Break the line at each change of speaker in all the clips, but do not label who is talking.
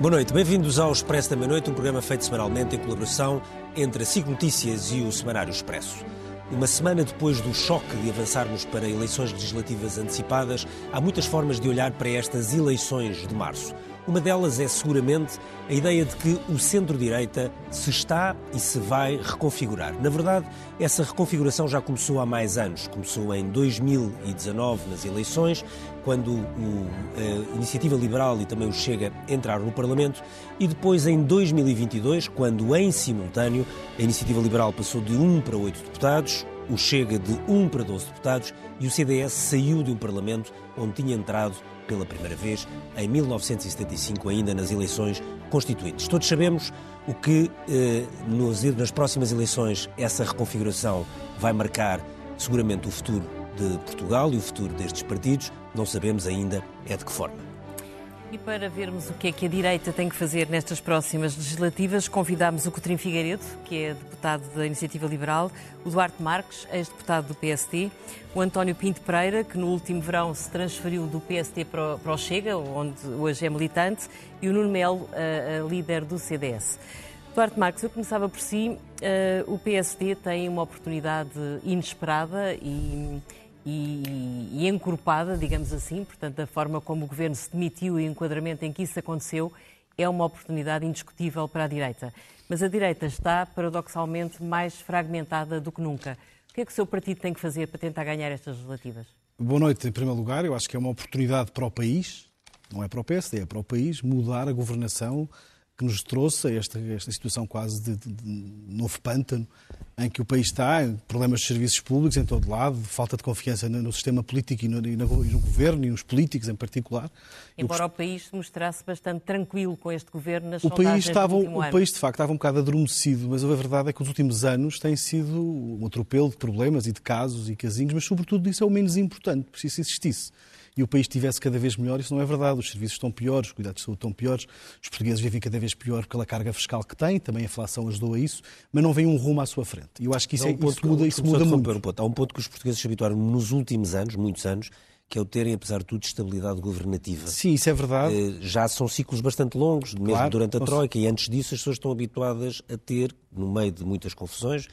Boa noite, bem-vindos ao Expresso da Meia-Noite, um programa feito semanalmente em colaboração entre a SIC Notícias e o Semanário Expresso. Uma semana depois do choque de avançarmos para eleições legislativas antecipadas, há muitas formas de olhar para estas eleições de março. Uma delas é seguramente a ideia de que o centro-direita se está e se vai reconfigurar. Na verdade, essa reconfiguração já começou há mais anos. Começou em 2019, nas eleições, quando o, a Iniciativa Liberal e também o Chega entraram no Parlamento, e depois em 2022, quando em simultâneo a Iniciativa Liberal passou de 1 para 8 deputados, o Chega de 1 para 12 deputados e o CDS saiu de um Parlamento onde tinha entrado pela primeira vez em 1975, ainda nas eleições constituintes. Todos sabemos o que eh, nos, nas próximas eleições essa reconfiguração vai marcar seguramente o futuro de Portugal e o futuro destes partidos. Não sabemos ainda é de que forma.
E para vermos o que é que a direita tem que fazer nestas próximas legislativas, convidámos o Coutrinho Figueiredo, que é deputado da Iniciativa Liberal, o Duarte Marques, ex-deputado do PST, o António Pinto Pereira, que no último verão se transferiu do PST para o Chega, onde hoje é militante, e o Nuno Melo, a, a líder do CDS. Duarte Marques, eu começava por si. Uh, o PSD tem uma oportunidade inesperada e e, e encorpada, digamos assim, portanto, da forma como o governo se demitiu e o enquadramento em que isso aconteceu, é uma oportunidade indiscutível para a direita. Mas a direita está, paradoxalmente, mais fragmentada do que nunca. O que é que o seu partido tem que fazer para tentar ganhar estas legislativas?
Boa noite, em primeiro lugar. Eu acho que é uma oportunidade para o país, não é para o PSD, é para o país, mudar a governação que nos trouxe a esta, esta situação quase de, de, de, novo pântano em que o país está, problemas de serviços públicos em todo lado, falta de confiança no, no sistema político e no, e, no, e no, governo e nos políticos em particular.
Embora o país se mostrasse bastante tranquilo com este governo nas
o país estava O ano. país, de facto, estava um bocado adormecido, mas a verdade é que os últimos anos têm sido um atropelo de problemas e de casos e casinhos, mas sobretudo isso é o menos importante, se isso existisse e o país estivesse cada vez melhor. Isso não é verdade. Os serviços estão piores, os cuidados de saúde estão piores, os portugueses vivem cada vez pior pela carga fiscal que têm, também a inflação ajudou a isso, mas não vem um rumo à sua frente. E eu acho que isso, é, um ponto, isso muda, isso muda muito.
Um ponto. Há um ponto que os portugueses se habituaram nos últimos anos, muitos anos, que é o terem, apesar de tudo, estabilidade governativa.
Sim, isso é verdade. Eh,
já são ciclos bastante longos, mesmo claro, durante a Troika, e antes disso as pessoas estão habituadas a ter, no meio de muitas confusões,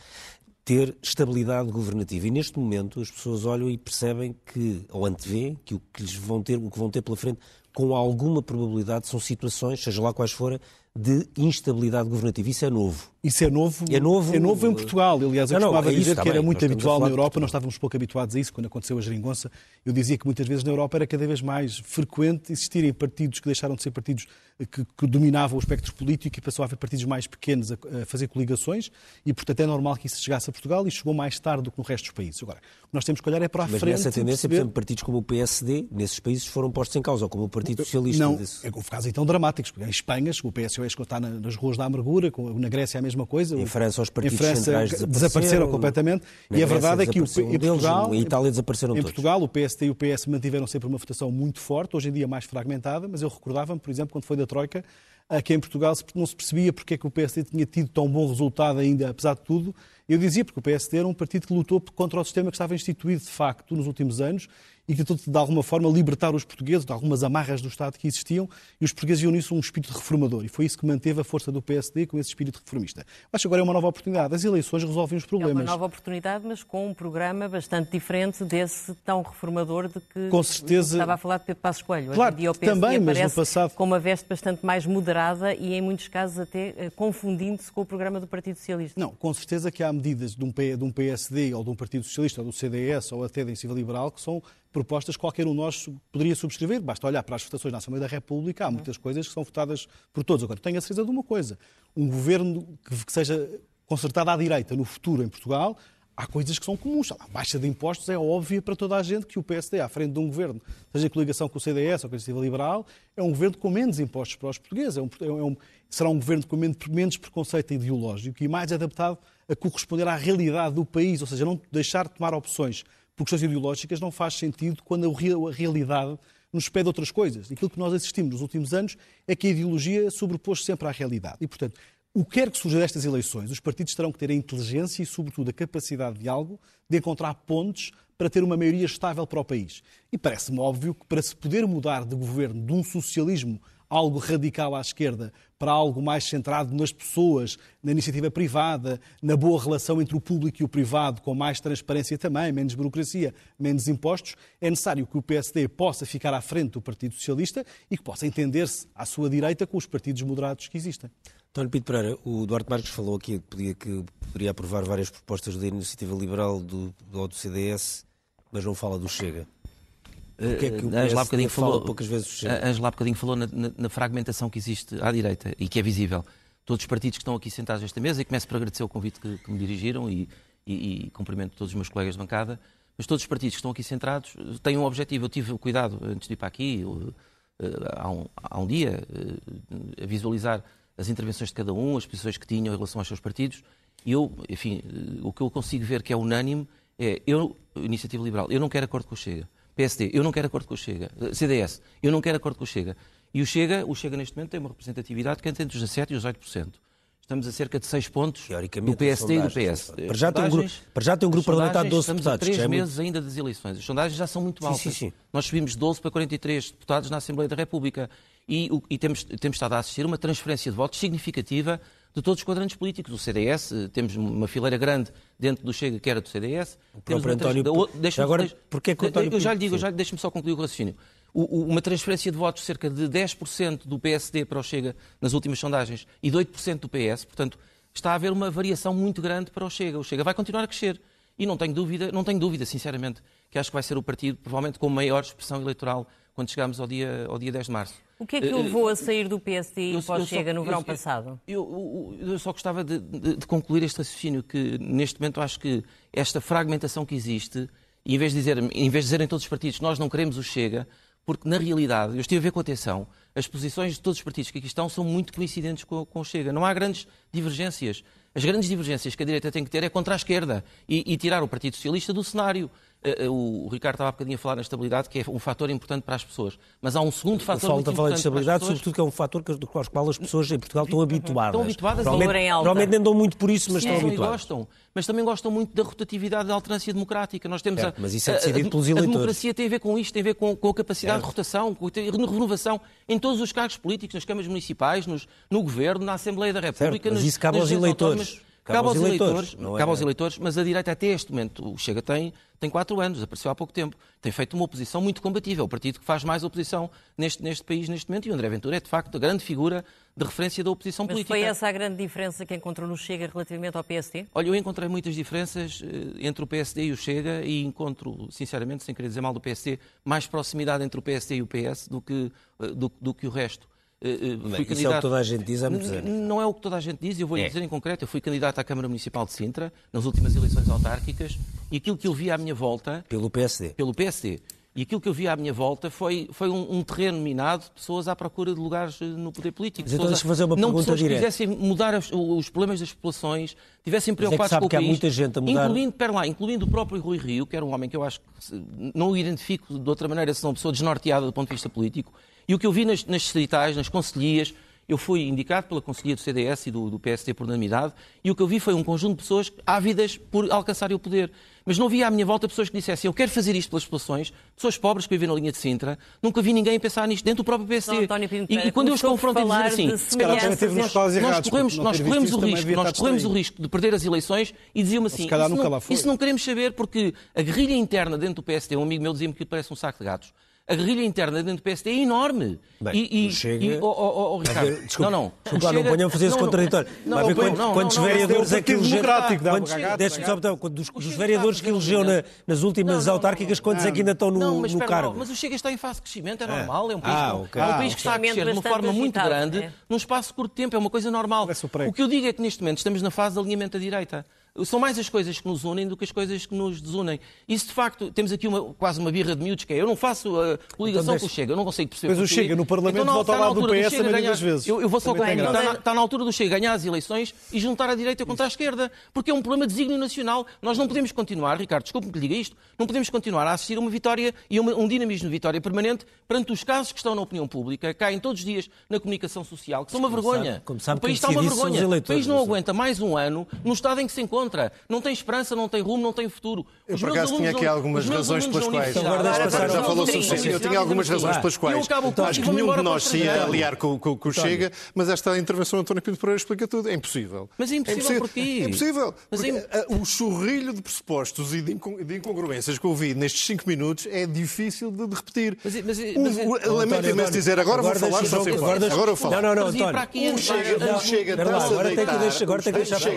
ter estabilidade governativa. E neste momento as pessoas olham e percebem que, ou antevê, que o que lhes vão ter, o que vão ter pela frente, com alguma probabilidade, são situações, seja lá quais forem, de instabilidade governativa. Isso é novo.
Isso é novo,
é novo,
é novo em Portugal. Aliás, eu não, costumava não, é dizer que era muito habitual na Europa, nós estávamos pouco habituados a isso quando aconteceu a geringonça. Eu dizia que muitas vezes na Europa era cada vez mais frequente existirem partidos que deixaram de ser partidos que, que dominavam o espectro político e passou a haver partidos mais pequenos a, a, fazer coligações e, portanto, é normal que isso chegasse a Portugal e chegou mais tarde do que no resto dos países. Agora, o que nós temos que olhar é para a
Mas
frente.
Mas nessa tendência, perceber... por exemplo, partidos como o PSD, nesses países foram postos em causa, ou como o Partido Socialista.
Não, desse... é, houve casos então dramáticos. Em Espanha, o PSOE está nas ruas da amargura, na Grécia é a mesma coisa.
Em França, os partidos
em França,
centrais desapareceram,
desapareceram completamente. e a verdade é que o, em Portugal,
em Itália desapareceram
em
todos.
Portugal, o PSD e o PS mantiveram sempre uma votação muito forte, hoje em dia mais fragmentada, mas eu recordava-me, por exemplo, quando foi da Troika, aqui em Portugal não se percebia porque é que o PSD tinha tido tão bom resultado ainda, apesar de tudo. Eu dizia porque o PSD era um partido que lutou contra o sistema que estava instituído de facto nos últimos anos e que tentou, de alguma forma, libertar os portugueses de algumas amarras do Estado que existiam e os portugueses viam nisso um espírito reformador. E foi isso que manteve a força do PSD com esse espírito reformista. Acho que agora é uma nova oportunidade. As eleições resolvem os problemas. É
uma nova oportunidade, mas com um programa bastante diferente desse tão reformador de que
com certeza...
estava a falar de Pedro Passos Coelho.
Claro, também, mas no passado...
com uma veste bastante mais moderada e, em muitos casos, até eh, confundindo-se com o programa do Partido Socialista.
Não, com certeza que há medidas de um, de um PSD ou de um Partido Socialista ou do CDS ou até da Iniciativa Liberal que são propostas que qualquer um de nós poderia subscrever. Basta olhar para as votações na Assembleia da República, há muitas coisas que são votadas por todos. Agora, tenho a certeza de uma coisa: um governo que seja consertado à direita no futuro em Portugal há coisas que são comuns. A baixa de impostos é óbvia para toda a gente que o PSD, à frente de um governo, seja em coligação com o CDS ou com a Iniciativa Liberal, é um governo com menos impostos para os portugueses. É um, é um, será um governo com menos preconceito ideológico e mais adaptado a corresponder à realidade do país, ou seja, não deixar de tomar opções por questões ideológicas não faz sentido quando a realidade nos pede outras coisas. Aquilo que nós assistimos nos últimos anos é que a ideologia sobrepôs sempre à realidade. E, portanto, o que quer que surja destas eleições, os partidos terão que ter a inteligência e, sobretudo, a capacidade de algo de encontrar pontes para ter uma maioria estável para o país. E parece-me óbvio que para se poder mudar de governo de um socialismo algo radical à esquerda para algo mais centrado nas pessoas, na iniciativa privada, na boa relação entre o público e o privado, com mais transparência também, menos burocracia, menos impostos, é necessário que o PSD possa ficar à frente do Partido Socialista e que possa entender-se à sua direita com os partidos moderados que existem.
António Pinto Pereira, o Duarte Marques falou aqui que podia, que poderia aprovar várias propostas da Iniciativa Liberal do, do CDS, mas não fala do Chega.
Porque é que o eh, Angela bocadinho falou, poucas vezes Angela bocadinho falou na, na, na, fragmentação que existe à direita e que é visível. Todos os partidos que estão aqui sentados nesta mesa, e começo por agradecer o convite que, que me dirigiram e, e, e, cumprimento todos os meus colegas de bancada, mas todos os partidos que estão aqui centrados têm um objetivo. Eu tive o cuidado, antes de ir para aqui, eh, há um, há um dia, eh, a visualizar as intervenções de cada um, as posições que tinham em relação aos seus partidos, e eu, enfim, o que eu consigo ver que é unânime é, eu, Iniciativa Liberal, eu não quero acordo com o Chega. PSD, eu não quero acordo com o Chega. CDS, eu não quero acordo com o Chega. E o Chega, o Chega neste momento tem uma representatividade que é entre os 17% e os 8%. Estamos a cerca de 6 pontos do PSD e do PS.
Para já, tem um grupo, para já tem um grupo parlamentar de 12
estamos
deputados.
Estamos a 3
é
meses muito... ainda das eleições. As sondagens já são muito altas.
Sim, sim, sim.
Nós subimos de 12 para 43 deputados na Assembleia da República. E, e temos, temos estado a assistir a uma transferência de votos significativa de todos os quadrantes políticos. O CDS, temos uma fileira grande dentro do Chega que era do CDS.
O próprio António... Agora, porquê que o António...
Eu já lhe digo, deixe-me só concluir o raciocínio. O, o, uma transferência de votos cerca de 10% do PSD para o Chega nas últimas sondagens e de 8% do PS, portanto, está a haver uma variação muito grande para o Chega. O Chega vai continuar a crescer. E não tenho dúvida, não tenho dúvida, sinceramente, que acho que vai ser o partido, provavelmente, com maior expressão eleitoral quando chegarmos ao dia, ao dia 10 de março.
O que é que o levou a sair do PSD e pós-Chega no verão eu, passado?
Eu, eu, eu, só gostava de, de, de, concluir este raciocínio, que neste momento acho que esta fragmentação que existe, e em vez de, dizer, em vez de dizerem todos os partidos que nós não queremos o Chega, porque na realidade, eu estive a ver com atenção, as posições de todos os partidos que aqui estão são muito coincidentes com, com o Chega. Não há grandes divergências. As grandes divergências que a direita tem que ter é contra a esquerda e, e tirar o Partido Socialista do cenário. Eh, eh, o Ricardo estava há bocadinho a falar na estabilidade, que é um fator importante para as pessoas. Mas há um segundo fator muito importante
falar de estabilidade, pessoas... sobretudo que é um fator do qual as pessoas em Portugal estão habituadas.
Estão habituadas
provavelmente, provavelmente nem dão muito por isso, mas Sim, estão habituadas.
gostam. Mas também gostam muito da rotatividade da alternância democrática. Nós temos
a, mas isso é decidido a, pelos eleitores.
A democracia tem a ver com isto, tem a ver com, com a capacidade de rotação, com a renovação em todos os cargos políticos, nas câmaras municipais, nos, no governo, na Assembleia da República.
Certo, mas isso cabe aos eleitores.
Cabe aos eleitores, eleitores é... cabe aos eleitores, mas a direita até este momento, o Chega tem, tem quatro anos, apareceu há pouco tempo, tem feito uma oposição muito combatível, o partido que faz mais oposição neste, neste país neste momento, e o André Ventura é de facto a grande figura de referência da oposição
mas
política.
Mas foi essa a grande diferença que encontrou no Chega relativamente ao PSD?
Olha, eu encontrei muitas diferenças eh, entre o PSD e o Chega e encontro, sinceramente, sem querer dizer mal do PSD, mais proximidade entre o PSD e o PS do que, eh, do, do que o resto.
Uh, Bem, isso candidato... é o que toda a gente diz há muitos anos.
Não é o que toda a gente diz, eu vou lhe é. dizer em concreto. Eu fui candidato à Câmara Municipal de Sintra nas últimas eleições autárquicas e aquilo que eu vi à minha volta.
Pelo PSD.
Pelo PSD. E aquilo que eu vi à minha volta foi, foi um, um terreno minado de pessoas à procura de lugares eh, no poder político.
Mas então deixa fazer uma não pergunta
pessoas
direta.
que quisessem mudar os, os, problemas das populações, tivessem preocupados é com o
que
país.
Há muita gente a mudar...
Incluindo, lá, incluindo o próprio Rui Rio, que era um homem que eu acho que não o identifico de outra maneira senão uma pessoa desnorteada do ponto de vista político. E o que eu vi nas, nas distritais, nas conselhias, eu fui indicado pela Conselhia do CDS e do, do PSD por unanimidade, e o que eu vi foi um conjunto de pessoas ávidas por alcançarem o poder. Mas não via à minha volta pessoas que dissessem eu quero fazer isto pelas populações, pessoas pobres que vivem na linha de Sintra, nunca vi ninguém pensar nisto dentro do próprio PSD.
Não,
e, e, quando eu os confronto e dizer assim,
nós,
nós corremos, nós corremos o risco, nós corremos o risco de perder as eleições e diziam-me assim, isso não, isso não queremos saber porque a guerrilha interna dentro do PSD, um amigo meu dizia-me que parece um saco de gatos a guerrilha interna dentro do PSD é enorme.
Bem, e, e, chega...
e oh, oh, oh, Ricardo, ver,
desculpa,
não, não.
Desculpa, chega... não ponham a fazer esse contraditório. Não, Vai ver quantos, não, quantos vereadores é que elegeu... Dos, dos vereadores que elegeu na, nas últimas autárquicas, quantos é que ainda estão no,
mas,
no cargo?
Mas o Chega está em fase de crescimento, é normal. É um país, ah, okay. é um país que está a crescer de uma forma muito grande, num espaço curto de tempo, é uma coisa normal. O que eu digo é que neste momento estamos na fase de alinhamento da direita. São mais as coisas que nos unem do que as coisas que nos desunem. E se de facto temos aqui uma, quase uma birra de miúdos, que é eu não faço a coligação então, com o Chega, eu não consigo perceber.
Mas o Chega no Parlamento então, volta ao lado do PS também ganhar, vezes.
Eu, eu vou só ganhar. Está, na, está na altura do Chega ganhar as eleições e juntar a direita contra a esquerda, porque é um problema de desígnio nacional. Nós não podemos continuar, Ricardo, desculpe-me que lhe diga isto, não podemos continuar a assistir a uma vitória e uma, um dinamismo de vitória permanente perante os casos que estão na opinião pública, caem todos os dias na comunicação social, que são uma vergonha. Sabe, como sabe, o país está uma vergonha. O país não aguenta mais um ano no estado em que se encontra. Não tem esperança, não tem rumo, não tem futuro.
Eu, por acaso, tinha aqui algumas razões pelas quais. Já falou suficiente. Eu tinha algumas razões pelas quais. Acho que nenhum de nós se ia aliar com o Chega, mas esta intervenção do António Pinto Pereira explica tudo. É impossível.
Mas é impossível porquê?
É impossível. O churrilho de pressupostos e de incongruências que eu vi nestes cinco minutos é difícil de repetir. Lamento imenso dizer, agora vou falar só sem Agora eu falo.
Não, não, não, António.
Chega,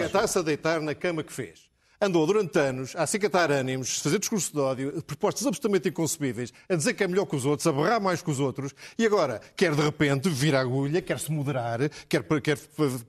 está-se a deitar na que fez andou durante anos a acicatar ânimos, a fazer discurso de ódio, propostas absolutamente inconcebíveis, a dizer que é melhor que os outros, a berrar mais que os outros, e agora quer de repente vir a agulha, quer se moderar, quer, quer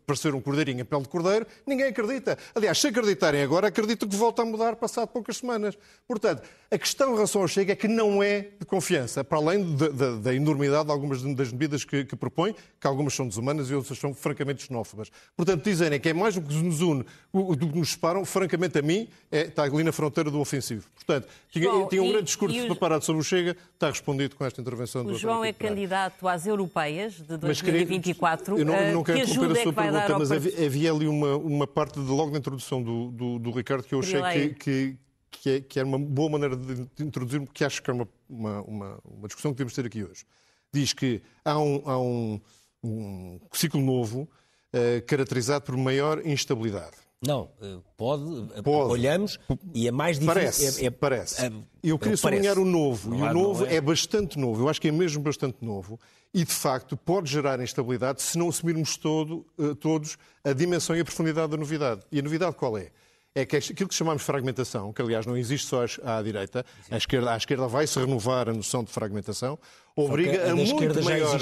parecer um cordeirinho em pele de cordeiro, ninguém acredita. Aliás, se acreditarem agora, acredito que volta a mudar passado poucas semanas. Portanto, a questão em relação ao Chega é que não é de confiança, para além da enormidade de algumas das medidas que, que propõe, que algumas são desumanas e outras são francamente xenófobas. Portanto, dizerem que é mais do que nos une do que nos separam, francamente, a mim, é, está ali na fronteira do ofensivo. Portanto, tinha, João, tinha um grande discurso e, preparado sobre o Chega, está respondido com esta intervenção
do O João é candidato às europeias de 2024. Mas, eu não, não quero interromper a sua
é pergunta, mas havia, havia, ali uma, uma parte de, logo da introdução do, do, do Ricardo que eu achei que, que, que, é, que era uma boa maneira de, de introduzir, que acho que é uma, uma, uma, uma, discussão que devemos ter aqui hoje. Diz que há um, há um, um ciclo novo uh, caracterizado por maior instabilidade.
Não, eh, pode, eh, pode. olhamos e é mais difícil.
Parece, é, é, parece. É, eu queria sublinhar o novo, não e o novo é. é. bastante novo, eu acho que é mesmo bastante novo, e de facto pode gerar instabilidade se não assumirmos todo, uh, todos a dimensão e a profundidade da novidade. E a novidade qual é? É que aquilo que chamamos de fragmentação, que aliás não existe só à direita, à esquerda, à esquerda vai-se renovar a noção de fragmentação, obriga a, a muito maior,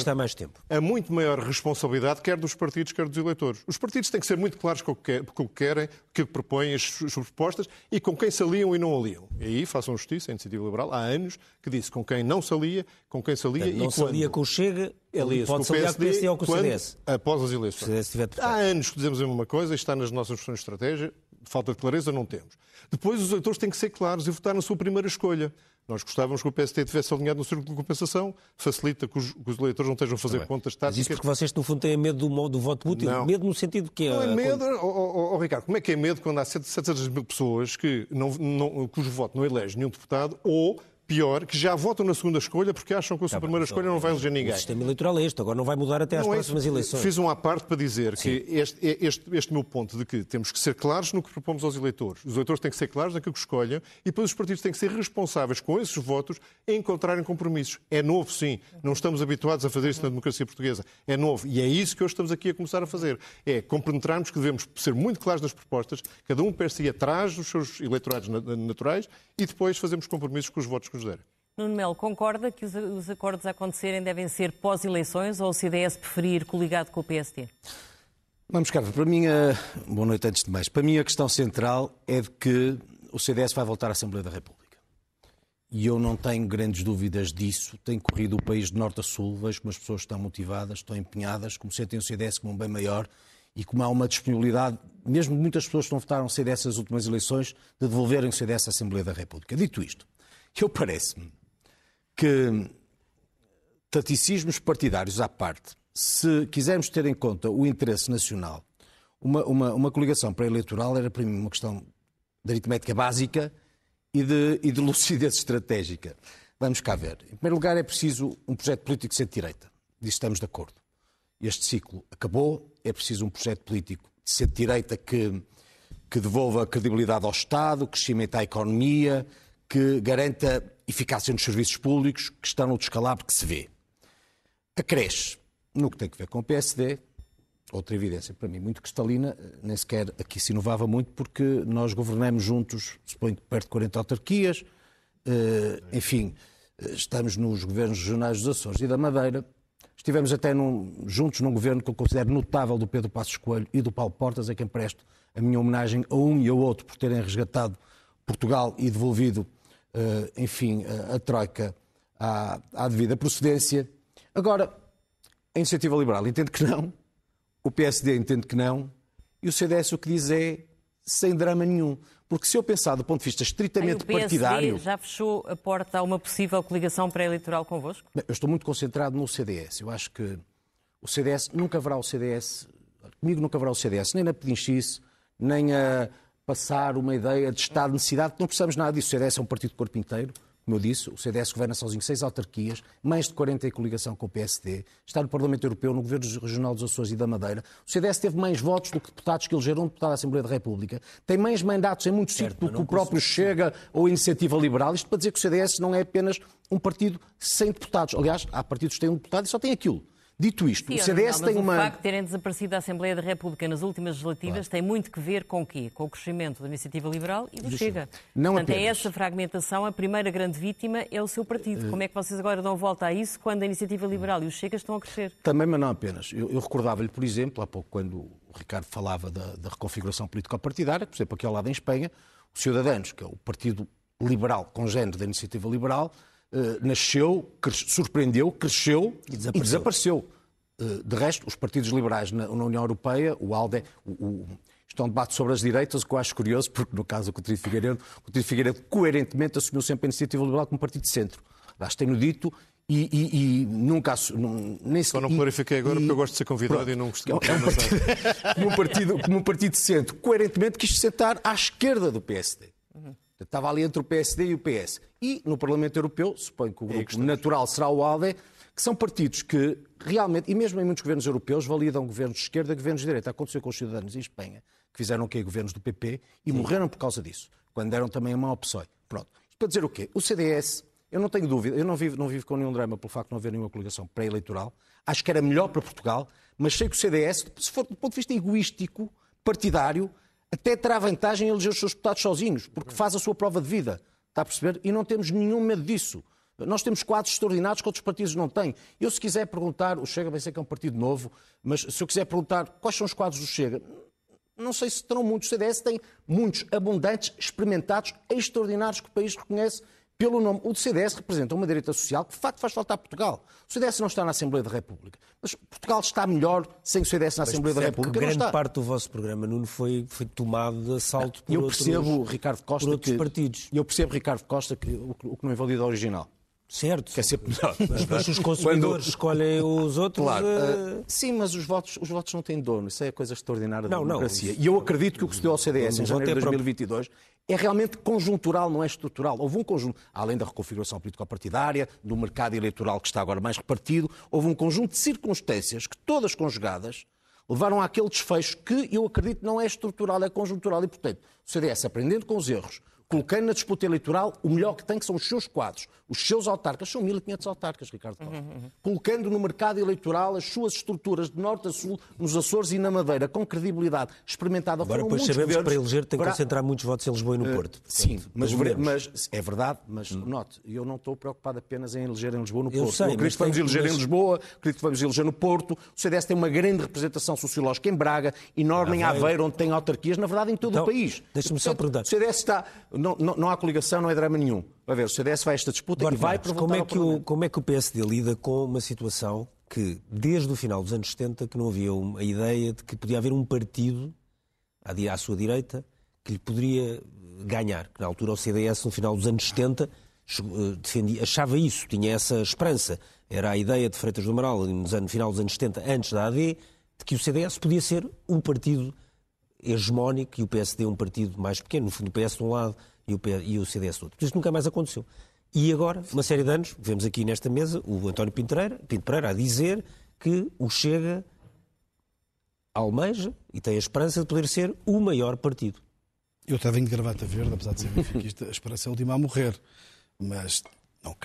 a muito maior responsabilidade, quer dos partidos, quer dos eleitores. Os partidos têm que ser muito claros com o que, com o que querem, o que propõem, as suas propostas e com quem se aliam e não aliam. E aí façam justiça, a Iniciativa Liberal, há anos que disse com quem não se alia, com quem se alia
Portanto,
e
não
quando. Não
se alia com o Chega, ele pode se aliar com o PSD ou com o CDS.
Após as eleições. Há anos que dizemos a mesma coisa, está nas nossas questões de estratégia, falta de clareza não temos. Depois os eleitores têm que ser claros e votar na sua primeira escolha. Nós gostávamos que o PST tivesse alinhado no círculo de compensação, facilita que os, que os eleitores não estejam a fazer contas táticas.
Mas isso porque vocês, no fundo, têm medo do, do voto útil? Não. Medo no sentido que...
Não é medo, oh, oh, oh, Ricardo, como é que é medo quando há 700 mil pessoas que não, não, cujo voto não elege nenhum deputado ou pior, que já votam na segunda escolha porque acham que a sua tá primeira bem, escolha não vai eleger ninguém. O
sistema eleitoral é este, agora não vai mudar até às não é próximas é eleições.
Fiz um à parte para dizer Sim. que este, este, este meu ponto de que temos que ser claros no que propomos aos eleitores. Os eleitores têm que ser claros naquilo que escolhem e depois os partidos têm que ser responsáveis com esses votos em encontrarem compromissos. É novo, sim. Não estamos habituados a fazer isso na democracia portuguesa. É novo. E é isso que hoje estamos aqui a começar a fazer. É compreendermos que devemos ser muito claros nas propostas, cada um per atrás dos seus eleitorados naturais e depois fazemos compromissos com os votos que nos.
Nuno Melo, concorda que os, acordos a acontecerem devem ser pós-eleições ou o CDS preferir coligado com o PSD?
Vamos, Carlos, para mim, boa noite antes de mais. Para mim a questão central é de que o CDS vai voltar à Assembleia da República. E eu não tenho grandes dúvidas disso. Tenho corrido o país de norte a sul, vejo como as pessoas estão motivadas, estão empenhadas, como sentem o CDS como um bem maior e como há uma disponibilidade, mesmo muitas pessoas que não votaram o CDS nas últimas eleições, de devolverem o CDS à Assembleia da República. Dito isto, eu parece-me que taticismos partidários à parte, se quisermos ter em conta o interesse nacional, uma, uma, uma coligação pré-eleitoral era para mim uma questão de aritmética básica e de, e de lucidez estratégica. Vamos cá ver. Em primeiro lugar, é preciso um projeto político de centro-direita. Disso estamos de acordo. Este ciclo acabou, é preciso um projeto político de centro-direita que, que devolva credibilidade ao Estado, que cimente a economia, que garanta eficácia nos serviços públicos, que estão no descalabro que se vê. Acresce, no que tem a ver com o PSD, outra evidência para mim muito cristalina, nem sequer aqui se inovava muito, porque nós governamos juntos, suponho que perto de 40 autarquias, eh, enfim, estamos nos governos regionais dos Açores e da Madeira, Estivemos até num, juntos num governo que eu considero notável do Pedro Passos Coelho e do Paulo Portas, a quem presto a minha homenagem a um e ao outro por terem resgatado Portugal e devolvido, enfim, a, a Troika à, à devida procedência. Agora, a Iniciativa Liberal entende que não, o PSD entende que não, e o CDS o que diz é sem drama nenhum. Porque se eu pensar do ponto de vista estritamente Aí, o PSD partidário.
já fechou a porta a uma possível coligação pré-eleitoral convosco?
Eu estou muito concentrado no CDS. Eu acho que o CDS nunca haverá o CDS. Comigo nunca haverá o CDS, nem na pedinchice, nem a passar uma ideia de estado de necessidade, não precisamos nada disso. O CDS é um partido de corpo inteiro como eu disse, o CDS governa sozinho seis autarquias, mais de 40 em coligação com o PSD, está no Parlamento Europeu, no Governo Regional dos Açores e da Madeira. O CDS teve mais votos do que deputados que elegeram um deputado da Assembleia da República, tem mais mandatos em muitos sítios do que o próprio Chega ou a Iniciativa Liberal. Isto para dizer que o CDS não é apenas um partido sem deputados. Aliás, há partidos que têm um deputado e só tem aquilo. Dito isto, Sim, o CDS
não,
tem uma.
O facto de terem desaparecido da Assembleia da República nas últimas legislativas claro. tem muito que ver com o quê? Com o crescimento da iniciativa liberal e do Chega. Não Portanto, é apenas. é essa fragmentação, a primeira grande vítima é o seu partido. Como é que vocês agora dão volta a isso quando a iniciativa liberal e o Chega estão a crescer?
Também, mas não apenas. Eu, eu recordava-lhe, por exemplo, há pouco, quando o Ricardo falava da, da reconfiguração político-partidária, por exemplo, aqui ao lado em Espanha, o Ciudadanos, que é o partido liberal, congênero da iniciativa liberal, nasceu, cres, surpreendeu, cresceu e desapareceu. E desapareceu. Eh, de resto, os partidos liberais na, União Europeia, o ALDE, o, o, isto é um debate sobre as direitas, o que eu acho curioso, porque no caso do Coutinho Figueiredo, o Coutinho Figueiredo coerentemente assumiu sempre a iniciativa liberal como partido de centro. Aliás, tenho dito e, e, e, nunca
nem Só não clarifiquei agora e, porque eu gosto de ser convidado pronto, e não costumo é um
partido, como, um partido, como um partido de centro, coerentemente quis sentar à esquerda do PSD. Uhum. Estava ali entre o PSD e o PS. E no Parlamento Europeu, suponho que o grupo natural será o ALDE, que são partidos que realmente, e mesmo em muitos governos europeus, validam governos de esquerda, governos de direita. Aconteceu com os cidadãos em Espanha, que fizeram o quê? Governos do PP e Sim. morreram por causa disso, quando deram também a mão ao PSOE. Pronto. Isto para dizer o quê? O CDS, eu não tenho dúvida, eu não vivo, não vivo com nenhum drama pelo facto de não haver nenhuma coligação pré-eleitoral. Acho que era melhor para Portugal, mas sei que o CDS, se for do ponto de vista egoístico, partidário, até terá vantagem em eleger os seus deputados sozinhos, porque faz a sua prova de vida. Está a perceber? E não temos nenhum medo disso. Nós temos quadros extraordinários que outros partidos não têm. Eu, se quiser perguntar, o Chega vai ser que é um partido novo, mas se eu quiser perguntar quais são os quadros do Chega, não sei se terão muitos. O CDS tem muitos, abundantes, experimentados, extraordinários que o país reconhece pelo nome. O CDS representa uma direita social que, de facto, faz falta a Portugal. O CDS não está na Assembleia da República. Mas Portugal está melhor sem o CDS na mas Assembleia da República.
grande parte do vosso programa, Nuno, foi, foi tomado de assalto por,
eu percebo,
outros,
Ricardo Costa,
por outros
que,
partidos.
Eu percebo, Ricardo Costa, que o, o que não invalida o original.
Certo.
Que é sempre melhor.
Mas, mas os consumidores Quando... escolhem os outros. Claro. Uh...
sim, mas os votos, os votos não têm dono. Isso é a coisa extraordinária da não, democracia. Não. E eu acredito que o que se deu ao CDS em janeiro de 2022 é realmente conjuntural, não é estrutural. Houve um conjunto, além da reconfiguração político-partidária, do mercado eleitoral que está agora mais repartido, houve um conjunto de circunstâncias que, todas conjugadas, levaram àquele desfecho que eu acredito não é estrutural, é conjuntural. E, portanto, o CDS, aprendendo com os erros, colocando na disputa eleitoral o melhor que tem, que são os seus quadros, os seus autarcas. São 1.500 autarcas, Ricardo Costa. Uhum, uhum. Colocando no mercado eleitoral as suas estruturas de norte a sul, nos Açores e na Madeira, com credibilidade experimentada.
Agora, depois sabemos que para eleger tem que para... concentrar muitos votos em Lisboa e no eh, Porto.
Sim, mas, mas, é verdade, mas hum. note, eu não estou preocupado apenas em eleger em Lisboa e no Porto. Eu, sei, eu acredito que vamos eleger mas... em Lisboa, acredito que vamos eleger no Porto. O CDS tem uma grande representação sociológica em Braga, enorme em Aveiro, onde tem autarquias, na verdade, em todo então, o país.
Deixa-me só perguntar. O
CDS está. Não, não, não há coligação, não é drama nenhum. Vai ver, o CDS vai a esta disputa Agora, e vai para
como é que o Como é que o PSD lida com uma situação que, desde o final dos anos 70, que não havia uma, a ideia de que podia haver um partido à, à sua direita que lhe poderia ganhar. Que na altura o CDS, no final dos anos 70, eh, defendia, achava isso, tinha essa esperança. Era a ideia de Freitas do Amaral, no final dos anos 70, antes da AD, de que o CDS podia ser um partido hegemónico e o PSD um partido mais pequeno. No fundo, o PS de um lado e o, e o CDS do outro. Isto nunca mais aconteceu. E agora, uma série de anos, vemos aqui nesta mesa o António Pinto Pereira, Pinto Pereira a dizer que o Chega almeja e tem a esperança de poder ser o maior partido.
Eu estava em gravata verde, apesar de ser benfiquista, a esperança é a última a morrer. Mas Não,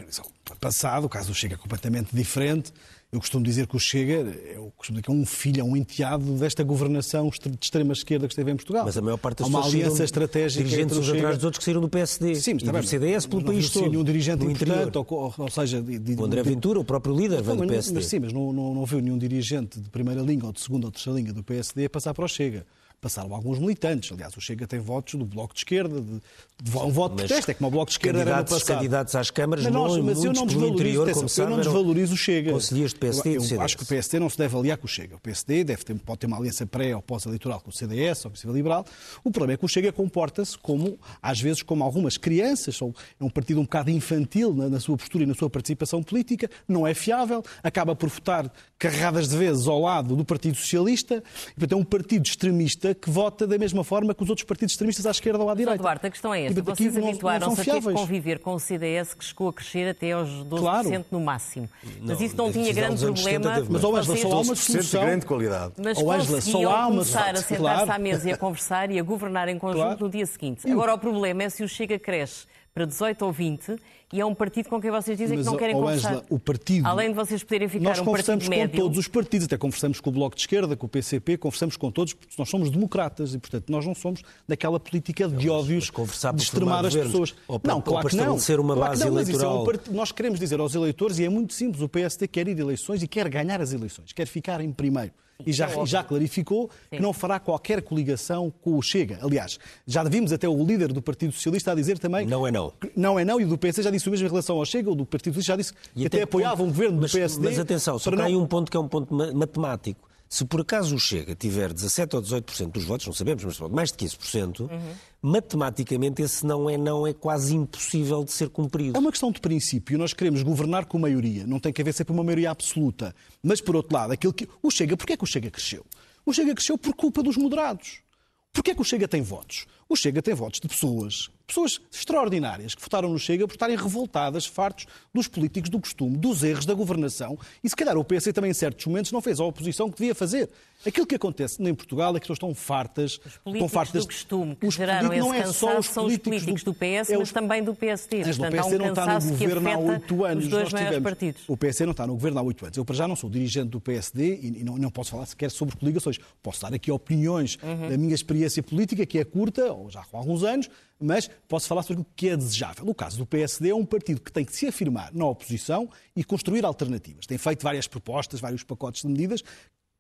passado, o caso do Chega é completamente diferente. Eu costumo dizer que o Chega eu costumo dizer que é um filho, é um enteado desta governação de extrema esquerda que esteve em Portugal.
Mas a maior parte das
Há uma aliança estratégica
dirigentes uns atrás dos outros que saíram do PSD
Sim,
mas e do CDS pelo país todo.
nenhum dirigente importante, ou, ou, seja... De,
de, o André Ventura, o próprio líder, vem do PSD.
Mas, sim, mas não, não, não viu nenhum dirigente de primeira linha ou de segunda ou terceira linha do PSD passar para o Chega passaram alguns militantes. Aliás, o Chega tem votos do Bloco de Esquerda, de, de um voto de protesto, é como o Bloco de Esquerda era no passado.
candidatos às câmaras, mas, nós, mas eu não
desvalorizo, eu não desvalorizo o Chega.
Conselheiros de PSD
eu, eu acho que o PSD não se deve aliar com o Chega. O PSD deve ter, pode ter uma aliança pré ou pós-eleitoral com o CDS ou com o Liberal. O problema é que o Chega comporta-se como, às vezes, como algumas crianças. É um partido um bocado infantil na, na sua postura e na sua participação política, não é fiável, acaba por votar carregadas de vezes ao lado do Partido Socialista. E, portanto, é um partido extremista que vota da mesma forma que os outros partidos extremistas à esquerda ou à direita.
Duarte, a questão é esta. E, Vocês habituaram-se a ter que conviver com o CDS que chegou a crescer até aos 12% claro. no máximo. Mas isso não tinha grande problema.
Mas, ó Angela, só há uma
solução. de grande qualidade.
Mas oh, Angela, só há uma começar a sentar-se claro. à mesa e a conversar e a governar em conjunto claro. no dia seguinte. Agora, o problema é se o Chega cresce para 18 ou 20 e é um partido com quem vocês dizem
Mas,
que não querem
oh,
conversar.
Angela, o partido,
Além de vocês poderem ficar
nós
um partido
médio... com todos os partidos, até conversamos com o Bloco de Esquerda, com o PCP, conversamos com todos, porque nós somos democratas e, portanto, nós não somos daquela política de ódios de extremar as pessoas.
Ou para, não, claro ou para estabelecer uma claro base não, eleitoral.
É um nós queremos dizer aos eleitores, e é muito simples, o PSD quer ir a eleições e quer ganhar as eleições, quer ficar em primeiro e já, é já clarificou Sim. que não fará qualquer coligação com o Chega. Aliás, já vimos até o líder do Partido Socialista a dizer também.
Não é não.
Não é não, e o do PSD já disse o mesmo em relação ao Chega, o do Partido Socialista já disse e que até, até apoiava ponto, um governo
mas,
do PSD.
Mas atenção, só não... há um ponto que é um ponto matemático. Se por acaso o Chega tiver 17 ou 18% dos votos, não sabemos, mas mais de 15%, uhum. matematicamente esse não é não é quase impossível de ser cumprido.
É uma questão de princípio. Nós queremos governar com maioria. Não tem que haver sempre uma maioria absoluta. Mas, por outro lado, aquilo que... o Chega, porquê é que o Chega cresceu? O Chega cresceu por culpa dos moderados. Porquê é que o Chega tem votos? O Chega tem votos de pessoas pessoas extraordinárias que votaram no Chega por estarem revoltadas, fartos dos políticos do costume, dos erros da governação. E se calhar o PS também, em certos momentos, não fez a oposição que devia fazer. Aquilo que acontece em Portugal é que as pessoas estão fartas.
Os políticos estão fartas, do costume que os geraram esse não é só os são os políticos do, PS, é os, mas também do PSD.
Mas Portanto, o PSD um não está no governo há oito anos.
Os dois Nós tivemos, partidos.
O PSD não está no governo há oito anos. Eu, para já, não sou dirigente do PSD e não, não posso falar sequer sobre coligações. Posso dar aqui opiniões uhum. da minha experiência política, que é curta, ou já há alguns anos, mas posso falar sobre o que é desejável. O caso do PSD é um partido que tem que se afirmar na oposição e construir alternativas. Tem feito várias propostas, vários pacotes de medidas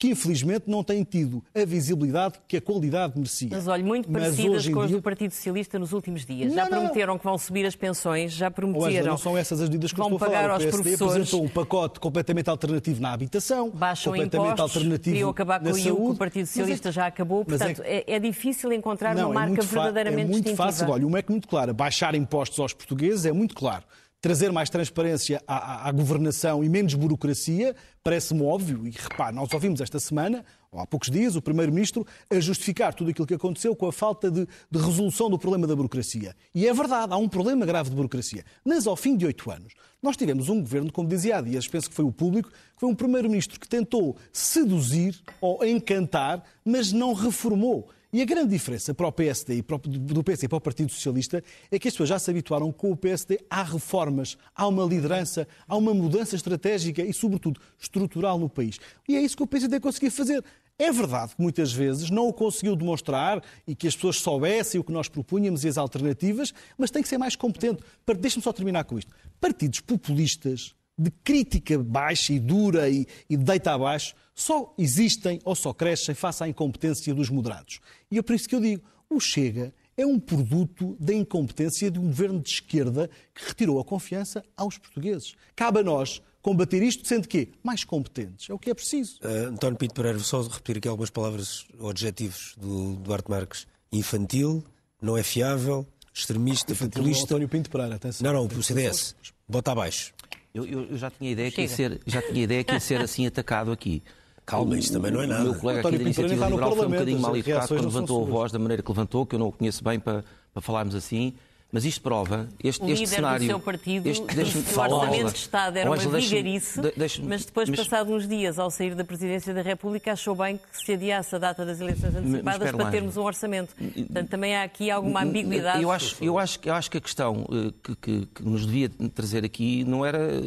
que infelizmente não têm tido a visibilidade que a qualidade merecia.
Mas olha, muito parecidas com as dia... do Partido Socialista nos últimos dias. Não, já prometeram não. que vão subir as pensões, já prometeram.
não são essas as medidas que vão eu estou pagar a falar. O PSD professores. apresentou um pacote completamente alternativo na habitação,
Baixam
completamente
impostos,
alternativo
queriam acabar com o IU, que o Partido Socialista é... já acabou. Portanto, é... É, é... difícil encontrar uma é marca verdadeiramente
É muito
distintiva.
fácil. Olha, uma é que muito claro. Baixar impostos aos portugueses é muito claro trazer mais transparência à, à, à governação e menos burocracia, parece-me óbvio. E repare, nós ouvimos esta semana, ou há poucos dias, o Primeiro-Ministro a justificar tudo aquilo que aconteceu com a falta de, de, resolução do problema da burocracia. E é verdade, há um problema grave de burocracia. Mas ao fim de oito anos, nós tivemos um governo, como dizia há dias, penso que foi o público, que foi um Primeiro-Ministro que tentou seduzir ou encantar, mas não reformou. E a grande diferença para o PSD do PSD para o Partido Socialista é que as pessoas já se habituaram com o PSD há reformas, há uma liderança, há uma mudança estratégica e, sobretudo, estrutural no país. E é isso que o PSD conseguiu fazer. É verdade que muitas vezes não o conseguiu demonstrar e que as pessoas soubessem o que nós propunhamos e as alternativas, mas tem que ser mais competente. Deixa-me só terminar com isto. Partidos populistas, de crítica baixa e dura e, e de deita abaixo, só existem ou só crescem face à incompetência dos moderados. E é por isso que eu digo, o Chega é um produto da incompetência de um governo de esquerda que retirou a confiança aos portugueses. Cabe a nós combater isto, sendo que mais competentes. É o que é preciso.
Uh, António Pinto Pereira, só repetir aqui algumas palavras ou adjetivos do Duarte Marques. Infantil, não é fiável, extremista, Infantil populista.
António Pinto Pereira, atenção.
Não, não, o CDS. Bota abaixo.
Eu, eu, eu já tinha ideia que ia ser, já tinha ideia que ia ser assim atacado aqui.
Calma, isto também não é nada.
O meu colega aqui da Iniciativa Liberal foi um bocadinho mal educado quando levantou a voz da maneira que levantou, que eu não o conheço bem para, para falarmos assim. Mas isto prova, este,
o
este
líder
cenário...
do seu partido
este,
que o Orçamento de Estado era uma vigarice, mas depois,
mas,
passados uns dias, ao sair da Presidência da República, achou bem que se adiasse a data das eleições antecipadas para termos um orçamento. Portanto, também há aqui alguma ambiguidade.
Eu acho, eu acho, eu acho que a questão eh, que, que, que nos devia trazer aqui não era eh,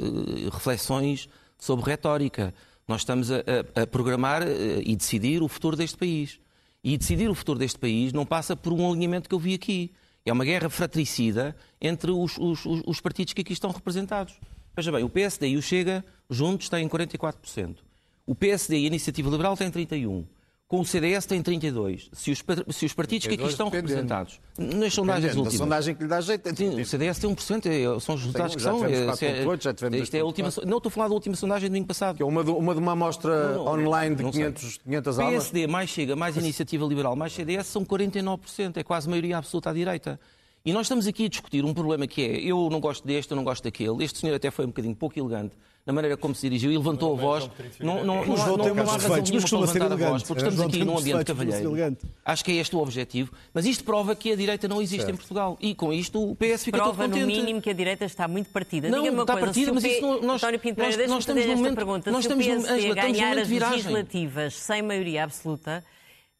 reflexões sobre retórica. Nós estamos a, a, a programar eh, e decidir o futuro deste país. E decidir o futuro deste país não passa por um alinhamento que eu vi aqui. É uma guerra fratricida entre os, os, os partidos que aqui estão representados. Veja bem, o PSD e o Chega juntos têm 44%. O PSD e a Iniciativa Liberal têm 31% com o CDS tem 32. Se os, se os partidos que aqui estão representados, nas sondagens últimas... A
sondagem que lhe dá jeito... É
sim, o CDS tem 1%, é, são os resultados que são... É, é, isto é a última, não, estou a falar da última sondagem do domingo passado.
Que é uma de uma, de uma amostra não, não, online de 500, 500 aulas.
PSD, mais Chega, mais Iniciativa Liberal, mais CDS, são 49%, é quase maioria absoluta à direita. E nós estamos aqui a discutir um problema que é, eu não gosto deste, eu não gosto daquele. Este senhor até foi um bocadinho pouco elegante na maneira como se dirigiu e levantou a voz. Não, não, não, não, não há razão nenhuma para levantar a voz, porque estamos aqui num ambiente cavalheiro. Acho que é este o objetivo. Mas isto prova que a direita não existe em Portugal. E com isto o PS fica
prova,
todo contente.
no mínimo, que a direita está muito partida.
Não,
uma
está
coisa,
partida, mas isso
não,
nós,
António Pinto, nós, nós estamos num momento... Pergunta, nós estamos, se o PSD Angela, ganhar as legislativas sem maioria absoluta,